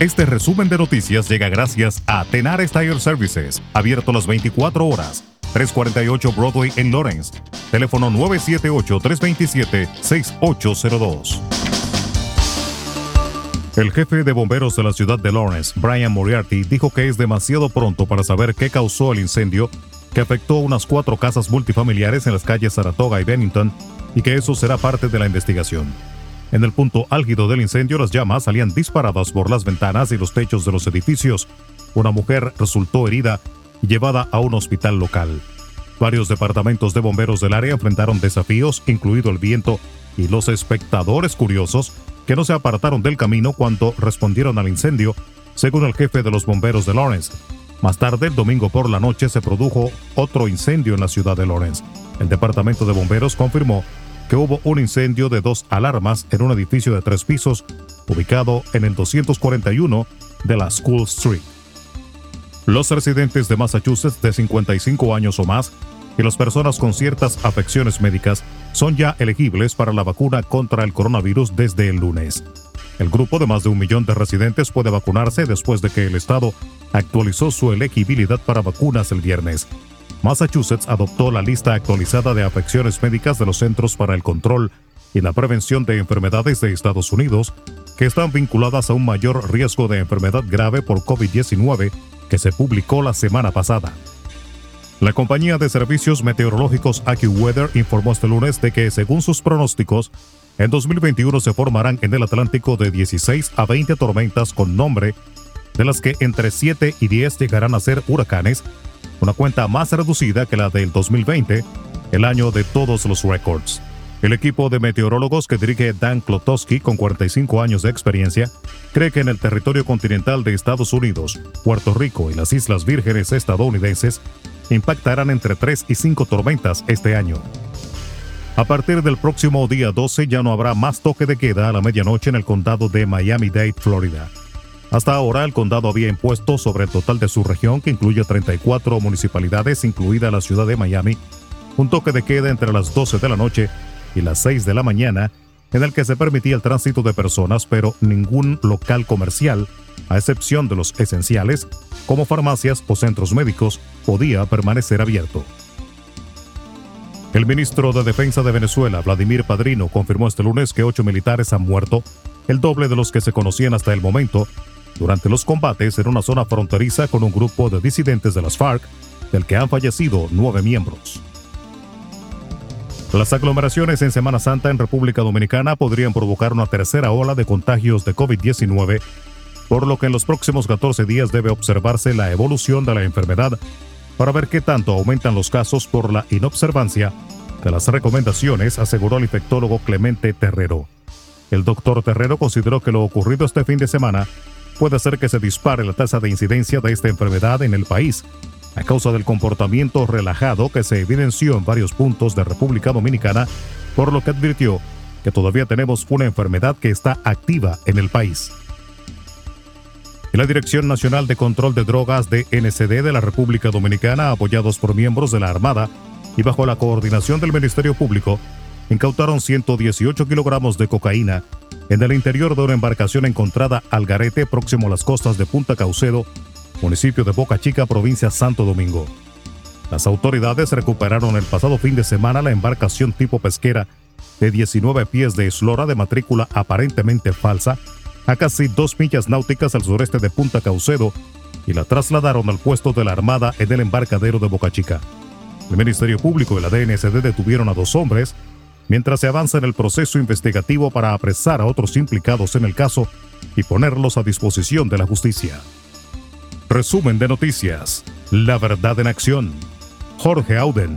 Este resumen de noticias llega gracias a Tenar Tire Services, abierto las 24 horas. 348 Broadway en Lawrence. Teléfono 978-327-6802. El jefe de bomberos de la ciudad de Lawrence, Brian Moriarty, dijo que es demasiado pronto para saber qué causó el incendio que afectó unas cuatro casas multifamiliares en las calles Saratoga y Bennington y que eso será parte de la investigación. En el punto álgido del incendio, las llamas salían disparadas por las ventanas y los techos de los edificios. Una mujer resultó herida y llevada a un hospital local. Varios departamentos de bomberos del área enfrentaron desafíos, incluido el viento y los espectadores curiosos que no se apartaron del camino cuando respondieron al incendio, según el jefe de los bomberos de Lawrence. Más tarde, el domingo por la noche, se produjo otro incendio en la ciudad de Lawrence. El departamento de bomberos confirmó que hubo un incendio de dos alarmas en un edificio de tres pisos ubicado en el 241 de la School Street. Los residentes de Massachusetts de 55 años o más y las personas con ciertas afecciones médicas son ya elegibles para la vacuna contra el coronavirus desde el lunes. El grupo de más de un millón de residentes puede vacunarse después de que el Estado actualizó su elegibilidad para vacunas el viernes. Massachusetts adoptó la lista actualizada de afecciones médicas de los Centros para el Control y la Prevención de Enfermedades de Estados Unidos, que están vinculadas a un mayor riesgo de enfermedad grave por COVID-19 que se publicó la semana pasada. La compañía de servicios meteorológicos AccuWeather informó este lunes de que, según sus pronósticos, en 2021 se formarán en el Atlántico de 16 a 20 tormentas con nombre, de las que entre 7 y 10 llegarán a ser huracanes, una cuenta más reducida que la del 2020, el año de todos los récords. El equipo de meteorólogos que dirige Dan Klotowski, con 45 años de experiencia, cree que en el territorio continental de Estados Unidos, Puerto Rico y las Islas Vírgenes estadounidenses impactarán entre 3 y 5 tormentas este año. A partir del próximo día 12 ya no habrá más toque de queda a la medianoche en el condado de Miami-Dade, Florida. Hasta ahora el condado había impuesto sobre el total de su región, que incluye 34 municipalidades, incluida la ciudad de Miami, un toque de queda entre las 12 de la noche y las 6 de la mañana, en el que se permitía el tránsito de personas, pero ningún local comercial, a excepción de los esenciales, como farmacias o centros médicos, podía permanecer abierto. El ministro de Defensa de Venezuela, Vladimir Padrino, confirmó este lunes que ocho militares han muerto, el doble de los que se conocían hasta el momento, durante los combates en una zona fronteriza con un grupo de disidentes de las FARC, del que han fallecido nueve miembros. Las aglomeraciones en Semana Santa en República Dominicana podrían provocar una tercera ola de contagios de COVID-19 por lo que en los próximos 14 días debe observarse la evolución de la enfermedad para ver qué tanto aumentan los casos por la inobservancia de las recomendaciones, aseguró el infectólogo Clemente Terrero. El doctor Terrero consideró que lo ocurrido este fin de semana puede hacer que se dispare la tasa de incidencia de esta enfermedad en el país, a causa del comportamiento relajado que se evidenció en varios puntos de República Dominicana, por lo que advirtió que todavía tenemos una enfermedad que está activa en el país. Y la Dirección Nacional de Control de Drogas de NCD de la República Dominicana, apoyados por miembros de la Armada y bajo la coordinación del Ministerio Público, incautaron 118 kilogramos de cocaína en el interior de una embarcación encontrada al garete próximo a las costas de Punta Caucedo, municipio de Boca Chica, provincia Santo Domingo. Las autoridades recuperaron el pasado fin de semana la embarcación tipo pesquera de 19 pies de eslora de matrícula aparentemente falsa a casi dos millas náuticas al sureste de Punta Caucedo y la trasladaron al puesto de la Armada en el embarcadero de Boca Chica. El Ministerio Público y la DNCD detuvieron a dos hombres mientras se avanza en el proceso investigativo para apresar a otros implicados en el caso y ponerlos a disposición de la justicia. Resumen de noticias. La verdad en acción. Jorge Auden.